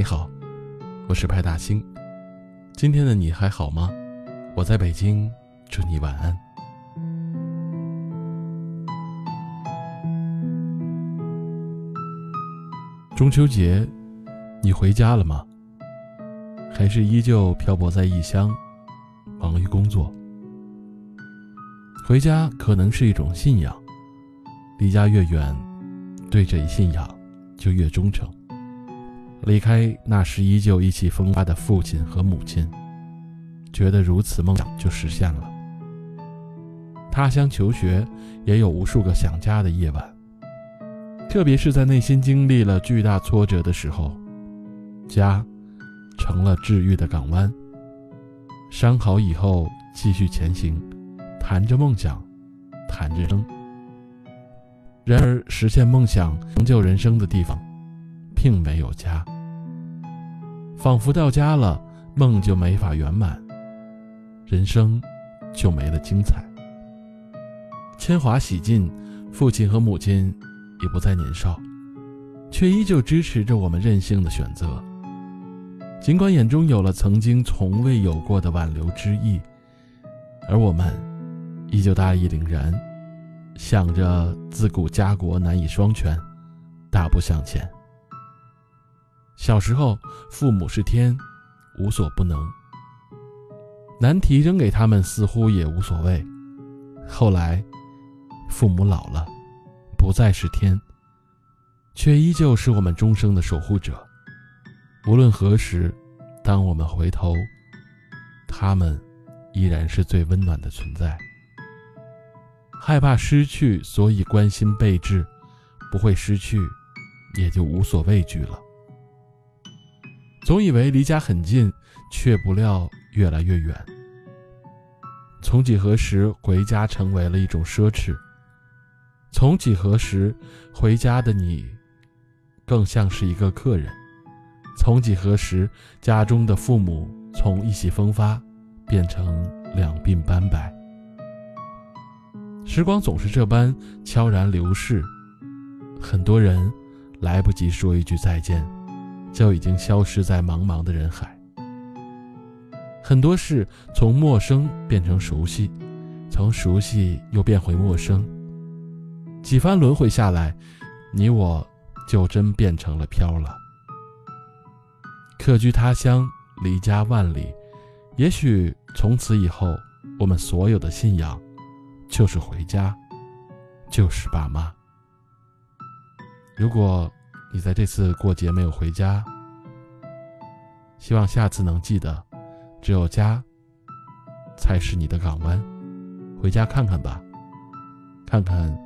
你好，我是派大星。今天的你还好吗？我在北京，祝你晚安。中秋节，你回家了吗？还是依旧漂泊在异乡，忙于工作？回家可能是一种信仰，离家越远，对这一信仰就越忠诚。离开那时依旧意气风发的父亲和母亲，觉得如此梦想就实现了。他乡求学，也有无数个想家的夜晚。特别是在内心经历了巨大挫折的时候，家成了治愈的港湾。伤好以后，继续前行，谈着梦想，谈着生。然而，实现梦想、成就人生的地方，并没有家。仿佛到家了，梦就没法圆满，人生就没了精彩。铅华洗尽，父亲和母亲。已不再年少，却依旧支持着我们任性的选择。尽管眼中有了曾经从未有过的挽留之意，而我们依旧大义凛然，想着自古家国难以双全，大步向前。小时候，父母是天，无所不能，难题扔给他们似乎也无所谓。后来，父母老了。不再是天，却依旧是我们终生的守护者。无论何时，当我们回头，他们依然是最温暖的存在。害怕失去，所以关心备至；不会失去，也就无所畏惧了。总以为离家很近，却不料越来越远。从几何时，回家成为了一种奢侈。从几何时，回家的你，更像是一个客人；从几何时，家中的父母从意气风发，变成两鬓斑白。时光总是这般悄然流逝，很多人来不及说一句再见，就已经消失在茫茫的人海。很多事从陌生变成熟悉，从熟悉又变回陌生。几番轮回下来，你我就真变成了飘了。客居他乡，离家万里，也许从此以后，我们所有的信仰，就是回家，就是爸妈。如果你在这次过节没有回家，希望下次能记得，只有家，才是你的港湾。回家看看吧，看看。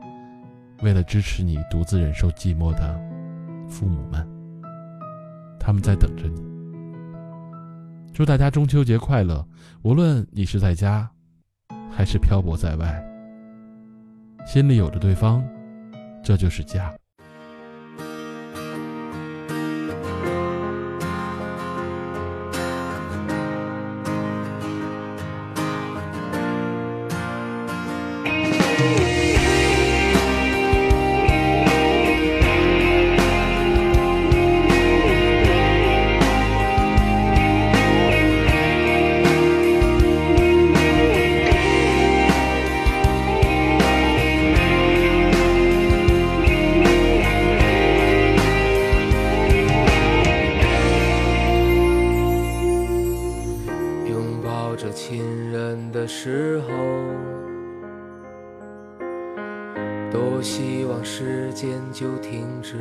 为了支持你独自忍受寂寞的父母们，他们在等着你。祝大家中秋节快乐！无论你是在家，还是漂泊在外，心里有着对方，这就是家。间就停止。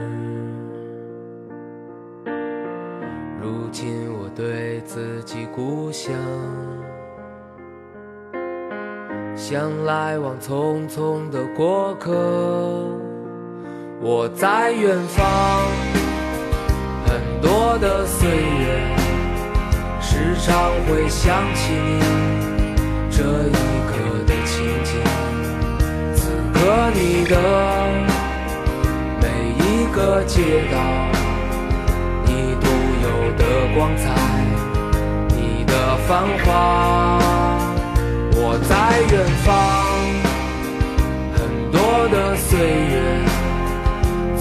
如今我对自己故乡，像来往匆匆的过客。我在远方，很多的岁月，时常会想起你。这一刻的情景，此刻你的个街道，你独有的光彩，你的繁华。我在远方，很多的岁月，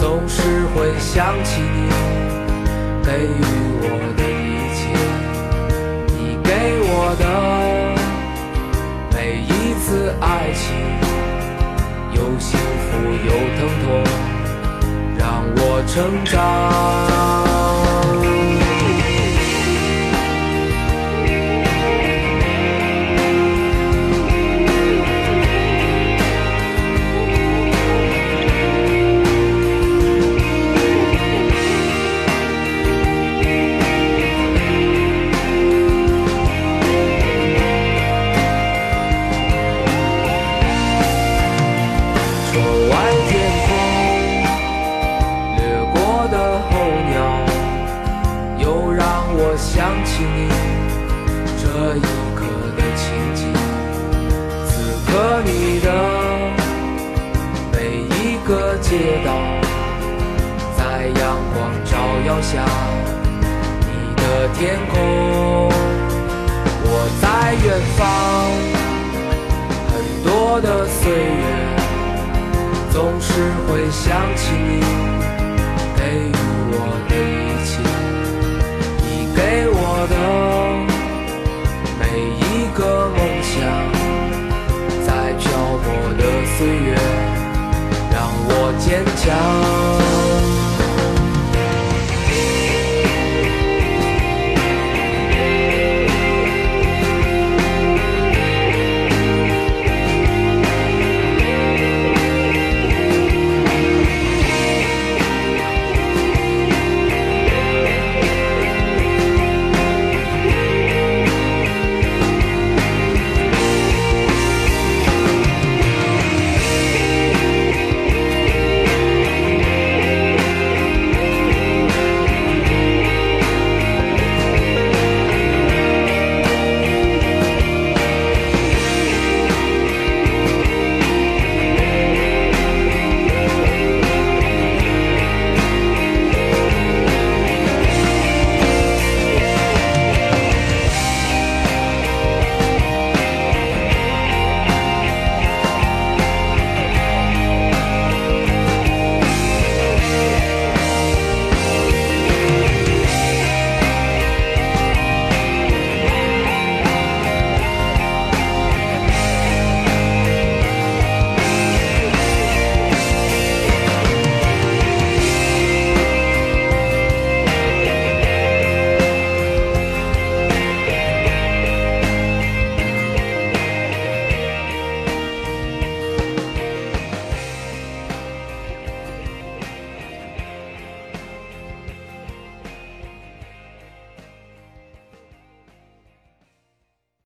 总是会想起你，给予我的一切，你给我的每一次爱情，有幸福有疼痛，我成长。我想起你这一刻的情景，此刻你的每一个街道，在阳光照耀下，你的天空。我在远方，很多的岁月总是会想起你。想，